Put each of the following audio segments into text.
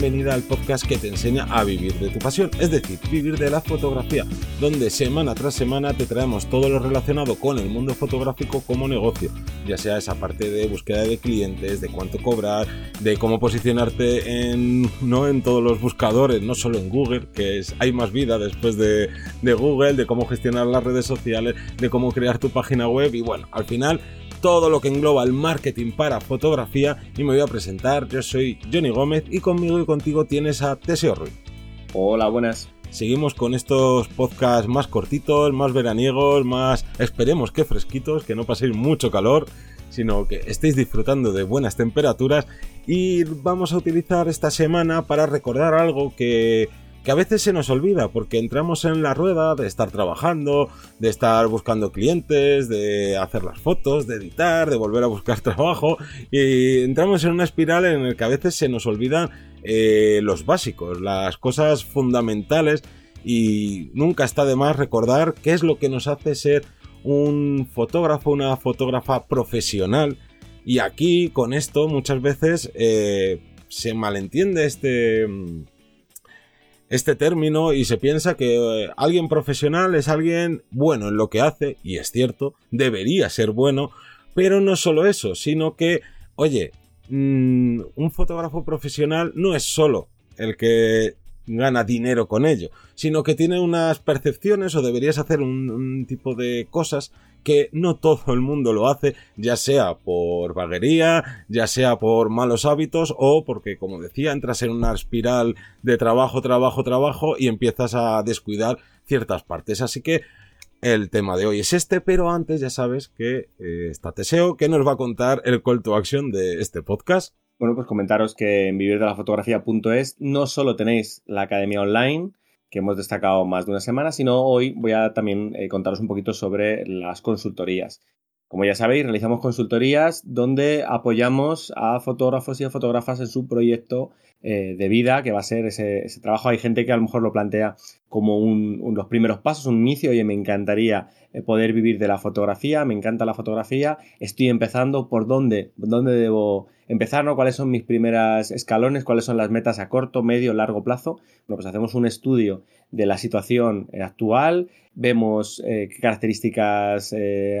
bienvenida al podcast que te enseña a vivir de tu pasión, es decir, vivir de la fotografía, donde semana tras semana te traemos todo lo relacionado con el mundo fotográfico como negocio, ya sea esa parte de búsqueda de clientes, de cuánto cobrar, de cómo posicionarte en, no en todos los buscadores, no solo en Google, que es, hay más vida después de, de Google, de cómo gestionar las redes sociales, de cómo crear tu página web y bueno, al final todo lo que engloba el marketing para fotografía y me voy a presentar. Yo soy Johnny Gómez y conmigo y contigo tienes a Teseo Ruiz. Hola, buenas. Seguimos con estos podcasts más cortitos, más veraniegos, más esperemos que fresquitos, que no paséis mucho calor, sino que estéis disfrutando de buenas temperaturas y vamos a utilizar esta semana para recordar algo que que a veces se nos olvida porque entramos en la rueda de estar trabajando, de estar buscando clientes, de hacer las fotos, de editar, de volver a buscar trabajo y entramos en una espiral en la que a veces se nos olvidan eh, los básicos, las cosas fundamentales y nunca está de más recordar qué es lo que nos hace ser un fotógrafo, una fotógrafa profesional. Y aquí con esto muchas veces eh, se malentiende este este término y se piensa que eh, alguien profesional es alguien bueno en lo que hace, y es cierto, debería ser bueno, pero no solo eso, sino que, oye, mm, un fotógrafo profesional no es solo el que gana dinero con ello, sino que tiene unas percepciones o deberías hacer un tipo de cosas que no todo el mundo lo hace, ya sea por vaguería, ya sea por malos hábitos o porque, como decía, entras en una espiral de trabajo, trabajo, trabajo y empiezas a descuidar ciertas partes. Así que el tema de hoy es este, pero antes ya sabes que eh, está Teseo, que nos va a contar el call to action de este podcast. Bueno, pues comentaros que en vivirdelafotografía.es no solo tenéis la academia online, que hemos destacado más de una semana, sino hoy voy a también eh, contaros un poquito sobre las consultorías. Como ya sabéis, realizamos consultorías donde apoyamos a fotógrafos y a fotógrafas en su proyecto eh, de vida, que va a ser ese, trabajo. Hay gente que a lo mejor lo plantea como un, los primeros pasos, un inicio, oye, me encantaría eh, poder vivir de la fotografía, me encanta la fotografía, estoy empezando, ¿por dónde? ¿Dónde debo empezar? ¿no? ¿Cuáles son mis primeras escalones? ¿Cuáles son las metas a corto, medio, largo plazo? Bueno, pues hacemos un estudio de la situación eh, actual, vemos qué características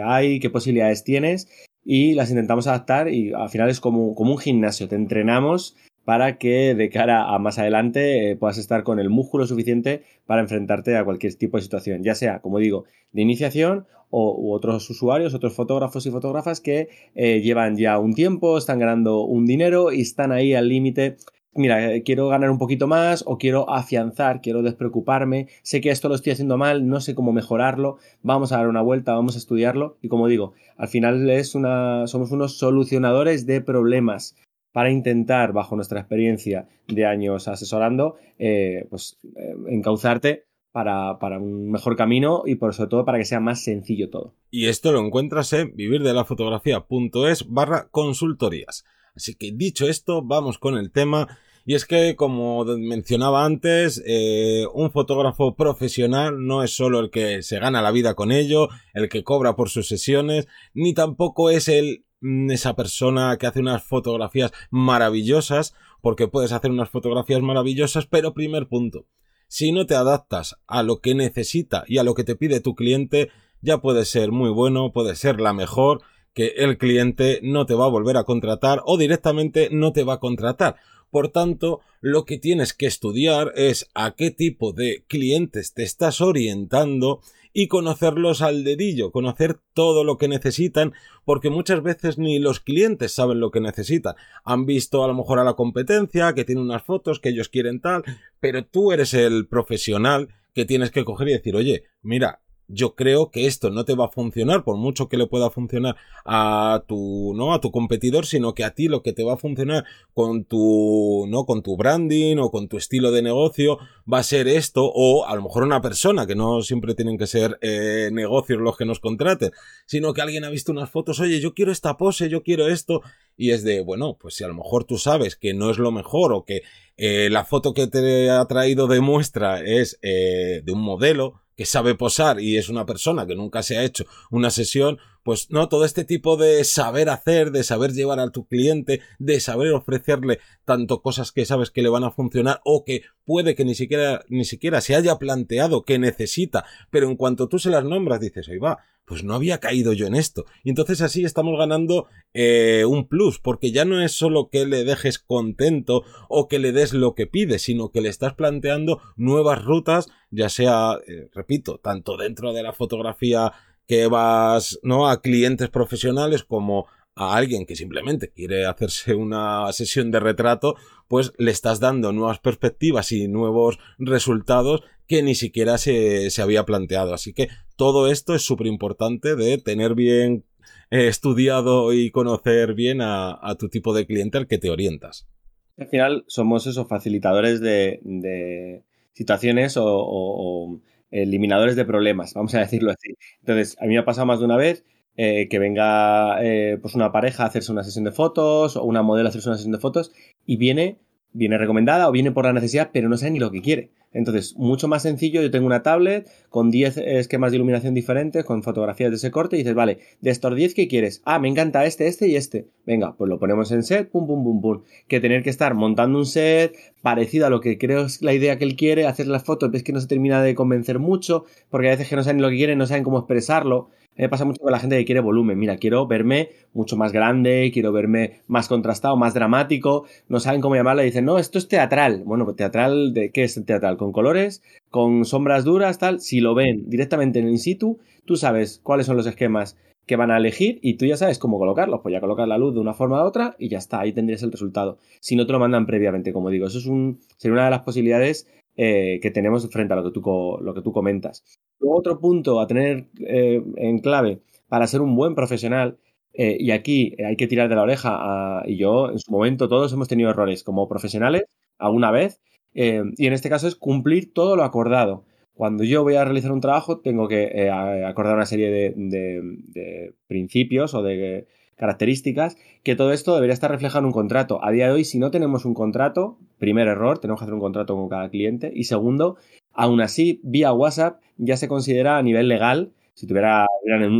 hay, qué posibilidades tienes y las intentamos adaptar y al final es como, como un gimnasio, te entrenamos para que de cara a más adelante eh, puedas estar con el músculo suficiente para enfrentarte a cualquier tipo de situación, ya sea, como digo, de iniciación o otros usuarios, otros fotógrafos y fotógrafas que eh, llevan ya un tiempo, están ganando un dinero y están ahí al límite. Mira, eh, quiero ganar un poquito más o quiero afianzar, quiero despreocuparme, sé que esto lo estoy haciendo mal, no sé cómo mejorarlo, vamos a dar una vuelta, vamos a estudiarlo y como digo, al final es una, somos unos solucionadores de problemas para intentar, bajo nuestra experiencia de años asesorando, eh, pues eh, encauzarte para, un mejor camino y por sobre todo para que sea más sencillo todo. Y esto lo encuentras en vivirdelafotografía.es barra consultorías. Así que dicho esto, vamos con el tema. Y es que, como mencionaba antes, eh, un fotógrafo profesional no es solo el que se gana la vida con ello, el que cobra por sus sesiones, ni tampoco es el esa persona que hace unas fotografías maravillosas, porque puedes hacer unas fotografías maravillosas, pero primer punto, si no te adaptas a lo que necesita y a lo que te pide tu cliente, ya puede ser muy bueno, puede ser la mejor, que el cliente no te va a volver a contratar o directamente no te va a contratar. Por tanto, lo que tienes que estudiar es a qué tipo de clientes te estás orientando y conocerlos al dedillo, conocer todo lo que necesitan, porque muchas veces ni los clientes saben lo que necesitan. Han visto a lo mejor a la competencia, que tiene unas fotos que ellos quieren tal, pero tú eres el profesional que tienes que coger y decir, oye, mira, yo creo que esto no te va a funcionar por mucho que le pueda funcionar a tu no a tu competidor sino que a ti lo que te va a funcionar con tu no con tu branding o con tu estilo de negocio va a ser esto o a lo mejor una persona que no siempre tienen que ser eh, negocios los que nos contraten sino que alguien ha visto unas fotos oye yo quiero esta pose yo quiero esto y es de bueno pues si a lo mejor tú sabes que no es lo mejor o que eh, la foto que te ha traído de muestra es eh, de un modelo que sabe posar y es una persona que nunca se ha hecho una sesión, pues no, todo este tipo de saber hacer, de saber llevar a tu cliente, de saber ofrecerle tanto cosas que sabes que le van a funcionar o que puede que ni siquiera, ni siquiera se haya planteado que necesita, pero en cuanto tú se las nombras dices, ahí va, pues no había caído yo en esto. Y entonces así estamos ganando eh, un plus, porque ya no es solo que le dejes contento o que le des lo que pide, sino que le estás planteando nuevas rutas, ya sea, eh, repito, tanto dentro de la fotografía que vas, ¿no? A clientes profesionales como a alguien que simplemente quiere hacerse una sesión de retrato, pues le estás dando nuevas perspectivas y nuevos resultados que ni siquiera se, se había planteado. Así que todo esto es súper importante de tener bien eh, estudiado y conocer bien a, tu tipo de cliente al que te orientas. Al final somos esos facilitadores de, situaciones o eliminadores de problemas, vamos a decirlo así. Entonces, a mí me ha pasado más de una vez eh, que venga eh, pues una pareja a hacerse una sesión de fotos o una modelo a hacerse una sesión de fotos y viene, viene recomendada o viene por la necesidad, pero no sabe ni lo que quiere. Entonces, mucho más sencillo, yo tengo una tablet con 10 esquemas de iluminación diferentes, con fotografías de ese corte, y dices, vale, de estos 10, ¿qué quieres? Ah, me encanta este, este y este. Venga, pues lo ponemos en set, pum, pum, pum, pum. Que tener que estar montando un set parecido a lo que creo es la idea que él quiere, hacer las fotos, ves que no se termina de convencer mucho, porque a veces que no saben lo que quieren, no saben cómo expresarlo me pasa mucho con la gente que quiere volumen. Mira, quiero verme mucho más grande, quiero verme más contrastado, más dramático. No saben cómo llamarlo y dicen, no, esto es teatral. Bueno, pues teatral, ¿de qué es teatral? ¿Con colores? ¿Con sombras duras? Tal. Si lo ven directamente en in situ, tú sabes cuáles son los esquemas que van a elegir y tú ya sabes cómo colocarlos. Pues ya colocas la luz de una forma u otra y ya está, ahí tendrías el resultado. Si no te lo mandan previamente, como digo, eso es un, sería una de las posibilidades eh, que tenemos frente a lo que tú, comentas. Luego otro punto a tener eh, en clave para ser un buen profesional, eh, y aquí hay que tirar de la oreja, y yo en su momento todos hemos tenido errores como profesionales alguna vez, y en este caso es cumplir todo lo acordado. Cuando yo voy a realizar un trabajo tengo que acordar una serie de principios o de características, que todo esto debería estar reflejado en un contrato. A día de hoy, si no tenemos un contrato, primer error, tenemos que hacer un contrato con cada cliente. Y segundo, aún así, vía WhatsApp ya se considera a nivel legal, si tuviera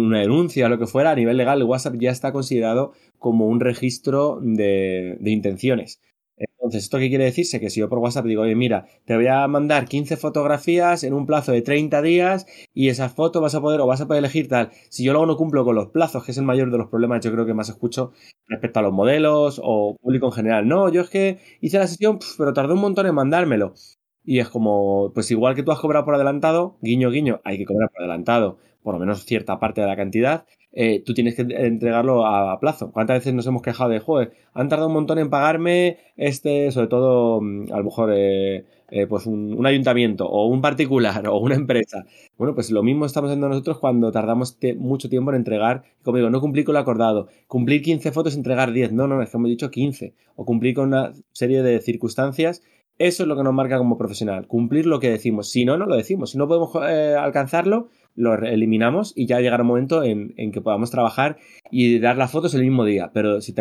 una denuncia o lo que fuera, a nivel legal, WhatsApp ya está considerado como un registro de, de intenciones. Entonces, ¿esto qué quiere decirse? Que si yo por WhatsApp digo, oye, mira, te voy a mandar 15 fotografías en un plazo de 30 días y esas fotos vas a poder o vas a poder elegir tal. Si yo luego no cumplo con los plazos, que es el mayor de los problemas, yo creo que más escucho respecto a los modelos o público en general. No, yo es que hice la sesión, pero tardé un montón en mandármelo. Y es como, pues igual que tú has cobrado por adelantado, guiño, guiño, hay que cobrar por adelantado, por lo menos cierta parte de la cantidad, eh, tú tienes que entregarlo a, plazo. ¿Cuántas veces nos hemos quejado de, joder, han tardado un montón en pagarme este, sobre todo, mm, a lo mejor, eh, eh, pues un, ayuntamiento o un particular o una empresa? Bueno, pues lo mismo estamos haciendo nosotros cuando tardamos mucho tiempo en entregar, como digo, no cumplir con lo acordado, cumplir 15 fotos, entregar 10, no, no, es que hemos dicho 15, o cumplir con una serie de circunstancias eso es lo que nos marca como profesional, cumplir lo que decimos. Si no, no lo decimos. Si no podemos alcanzarlo, lo eliminamos y ya llegará un momento en, que podamos trabajar y dar las fotos el mismo día. Pero si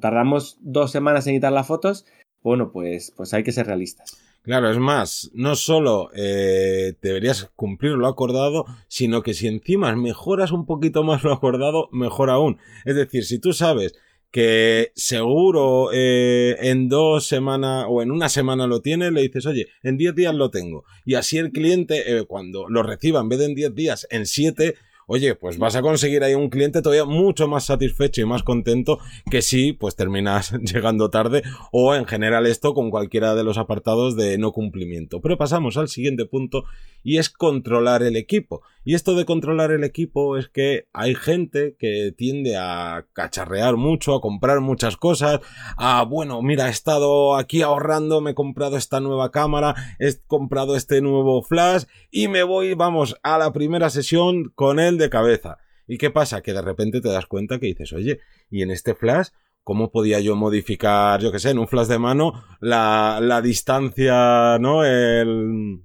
tardamos dos semanas en editar las fotos, bueno, pues, pues hay que ser realistas. Claro, es más, no solo eh, deberías cumplir lo acordado, sino que si encima mejoras un poquito más lo acordado, mejor aún. Es decir, si tú sabes que seguro eh, en dos semanas o en una semana lo tienes, le dices, oye, en diez días lo tengo. Y así el cliente, eh, cuando lo reciba en vez de en diez días, en siete, oye, pues vas a conseguir ahí un cliente todavía mucho más satisfecho y más contento que si pues terminas llegando tarde o en general esto con cualquiera de los apartados de no cumplimiento. Pero pasamos al siguiente punto y es controlar el equipo. Y esto de controlar el equipo es que hay gente que tiende a cacharrear mucho, a comprar muchas cosas, a bueno, mira, he estado aquí ahorrando, me he comprado esta nueva cámara, he comprado este nuevo flash y me voy, vamos, a la primera sesión con él de cabeza. ¿Y qué pasa? Que de repente te das cuenta que dices, oye, y en este flash, ¿cómo podía yo modificar, yo qué sé, en un flash de mano, la, la distancia, ¿no? El,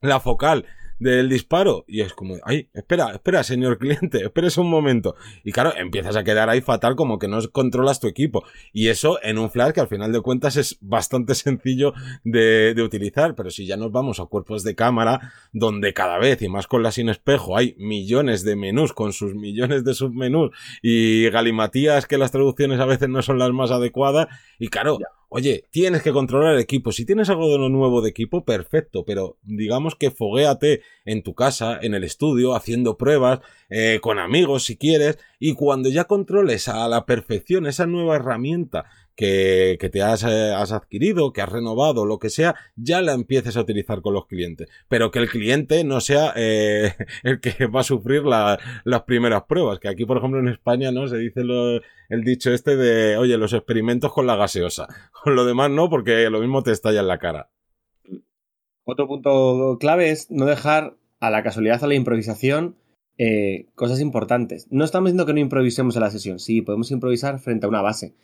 la focal del disparo. Y es como, ay, espera, espera, señor cliente, espérese un momento. Y claro, empiezas a quedar ahí fatal como que no controlas tu equipo. Y eso en un flash que al final de cuentas es bastante sencillo de, de utilizar. Pero si ya nos vamos a cuerpos de cámara, donde cada vez, y más con la sin espejo, hay millones de menús con sus millones de submenús y galimatías que las traducciones a veces no son las más adecuadas. Y claro, Oye, tienes que controlar el equipo. Si tienes algo de lo nuevo de equipo, perfecto, pero digamos que foguéate en tu casa, en el estudio, haciendo pruebas, eh, con amigos si quieres, y cuando ya controles a la perfección esa nueva herramienta que, te has, eh, has, adquirido, que has renovado, lo que sea, ya la empieces a utilizar con los clientes. Pero que el cliente no sea eh, el que va a sufrir la, las primeras pruebas. Que aquí, por ejemplo, en España, ¿no? Se dice el dicho este de, oye, los experimentos con la gaseosa. Con lo demás no, porque lo mismo te estalla en la cara. Otro punto clave es no dejar a la casualidad, a la improvisación, eh, cosas importantes. No estamos diciendo que no improvisemos en la sesión, sí, podemos improvisar frente a una base.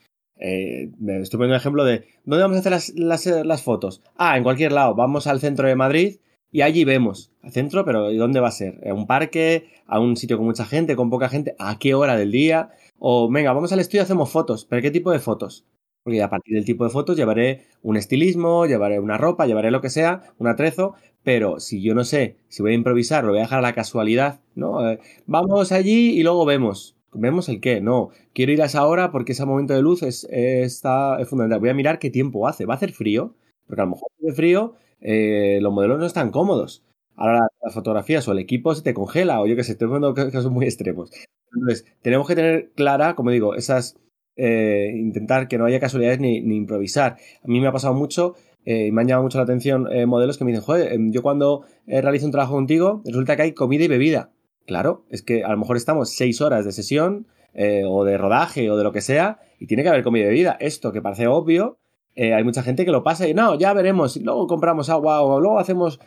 Eh, estoy poniendo un ejemplo de ¿dónde vamos a hacer las, las, las, fotos? Ah, en cualquier lado, vamos al centro de Madrid y allí vemos. Al centro, pero ¿y dónde va a ser? ¿A un parque? ¿A un sitio con mucha gente? ¿Con poca gente? ¿A qué hora del día? O venga, vamos al estudio y hacemos fotos. ¿Pero qué tipo de fotos? Porque a partir del tipo de fotos llevaré un estilismo, llevaré una ropa, llevaré lo que sea, un atrezo, pero si yo no sé si voy a improvisar, lo voy a dejar a la casualidad, ¿no? Eh, vamos allí y luego vemos. ¿Vemos el qué? No. Quiero ir a esa hora porque ese momento de luz es, está, es fundamental. Voy a mirar qué tiempo hace. ¿Va a hacer frío? Porque a lo mejor hace frío, eh, los modelos no están cómodos. Ahora las fotografías o el equipo se te congela o yo qué sé, estoy poniendo casos muy extremos. Entonces, tenemos que tener clara, como digo, esas eh, intentar que no haya casualidades ni, improvisar. A mí me ha pasado mucho eh, y me han llamado mucho la atención modelos que me dicen, joder, em, yo cuando realizo un trabajo contigo, resulta que hay comida y bebida. Claro, es que a lo mejor estamos seis horas de sesión o de rodaje o de lo que sea y tiene que haber comida y bebida. Esto que parece obvio, hay mucha gente que lo pasa y no, ya veremos, luego compramos agua o luego hacemos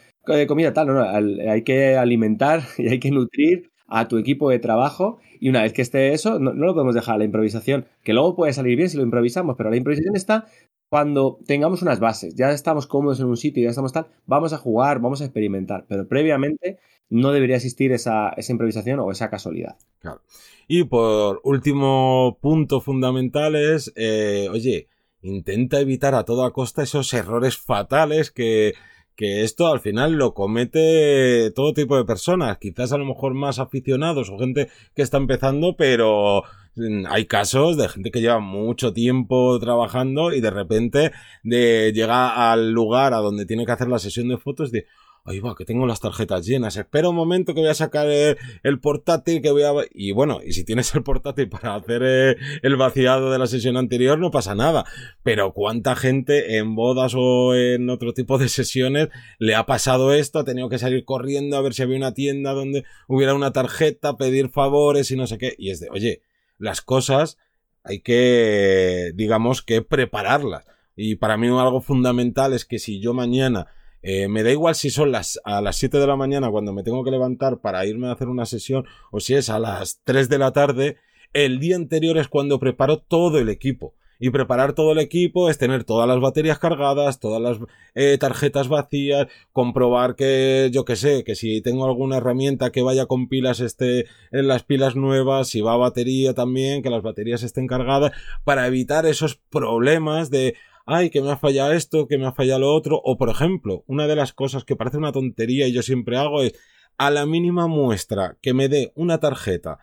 comida tal. No, no, hay que alimentar y hay que nutrir a tu equipo de trabajo y una vez que esté eso, no, lo podemos dejar a la improvisación, que luego puede salir bien si lo improvisamos, pero la improvisación está cuando tengamos unas bases, ya estamos cómodos en un sitio, ya estamos tal, vamos a jugar, vamos a experimentar, pero previamente no debería existir esa, esa improvisación o esa casualidad. Claro. Y por último punto fundamental es, eh, oye, intenta evitar a toda costa esos errores fatales que, que esto al final lo comete todo tipo de personas, quizás a lo mejor más aficionados o gente que está empezando, pero mm, hay casos de gente que lleva mucho tiempo trabajando y de repente de, llega al lugar a donde tiene que hacer la sesión de fotos de ahí va, que tengo las tarjetas llenas, espera un momento que voy a sacar el, portátil, que voy a... Y bueno, y si tienes el portátil para hacer eh, el vaciado de la sesión anterior, no pasa nada. Pero cuánta gente en bodas o en otro tipo de sesiones le ha pasado esto, ha tenido que salir corriendo a ver si había una tienda donde hubiera una tarjeta, pedir favores y no sé qué. Y es de, oye, las cosas hay que, digamos, que prepararlas. Y para mí algo fundamental es que si yo mañana eh, me da igual si son las, a las 7 de la mañana cuando me tengo que levantar para irme a hacer una sesión o si es a las 3 de la tarde. El día anterior es cuando preparo todo el equipo. Y preparar todo el equipo es tener todas las baterías cargadas, todas las eh, tarjetas vacías, comprobar que, yo que sé, que si tengo alguna herramienta que vaya con pilas esté en las pilas nuevas, si va a batería también, que las baterías estén cargadas, para evitar esos problemas de, ay, que me ha fallado esto, que me ha fallado lo otro, o por ejemplo, una de las cosas que parece una tontería y yo siempre hago es, a la mínima muestra que me dé una tarjeta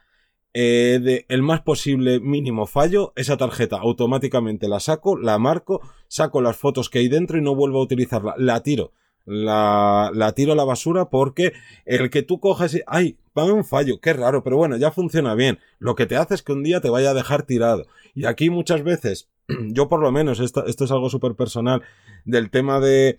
eh, de el más posible mínimo fallo, esa tarjeta automáticamente la saco, la marco, saco las fotos que hay dentro y no vuelvo a utilizarla, la tiro. La, tiro a la basura porque el que tú cojas y, ay, va un fallo, qué raro, pero bueno, ya funciona bien. Lo que te hace es que un día te vaya a dejar tirado. Y aquí muchas veces yo por lo menos, esto, es algo súper personal, del tema de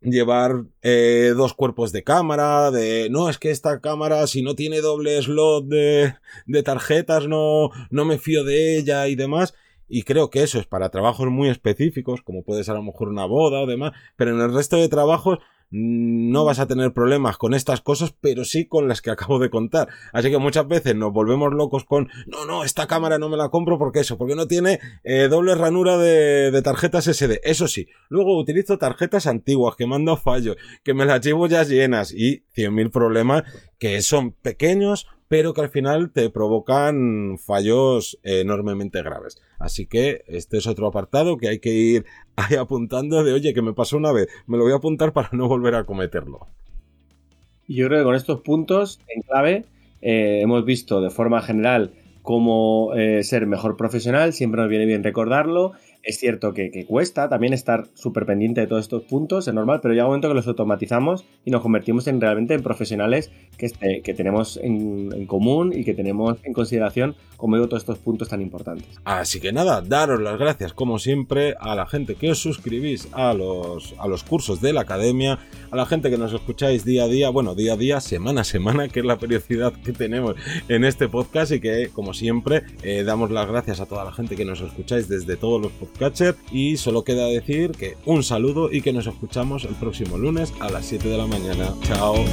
llevar eh, dos cuerpos de cámara, de no, es que esta cámara si no tiene doble slot de, de tarjetas no, no me fío de ella y demás. Y creo que eso es para trabajos muy específicos, como puede ser a lo mejor una boda o demás, pero en el resto de trabajos no vas a tener problemas con estas cosas, pero sí con las que acabo de contar. Así que muchas veces nos volvemos locos con, no, no, esta cámara no me la compro porque eso, porque no tiene eh, doble ranura de, de, tarjetas SD. Eso sí, luego utilizo tarjetas antiguas que mando fallos, que me las llevo ya llenas y 100.000 problemas que son pequeños, pero que al final te provocan fallos enormemente graves. Así que este es otro apartado que hay que ir apuntando de, oye, que me pasó una vez, me lo voy a apuntar para no volver a cometerlo. Yo creo que con estos puntos en clave eh, hemos visto de forma general cómo eh, ser mejor profesional, siempre nos viene bien recordarlo es cierto que, cuesta también estar súper pendiente de todos estos puntos, es normal, pero llega un momento que los automatizamos y nos convertimos en realmente en profesionales que, este, que tenemos en, común y que tenemos en consideración, como digo, todos estos puntos tan importantes. Así que nada, daros las gracias como siempre a la gente que os suscribís a los, a los cursos de la academia, a la gente que nos escucháis día a día, bueno, día a día, semana a semana, que es la periodicidad que tenemos en este podcast y que, como siempre, eh, damos las gracias a toda la gente que nos escucháis desde todos los podcasts Catcher y solo queda decir que un saludo y que nos escuchamos el próximo lunes a las 7 de la mañana. Chao.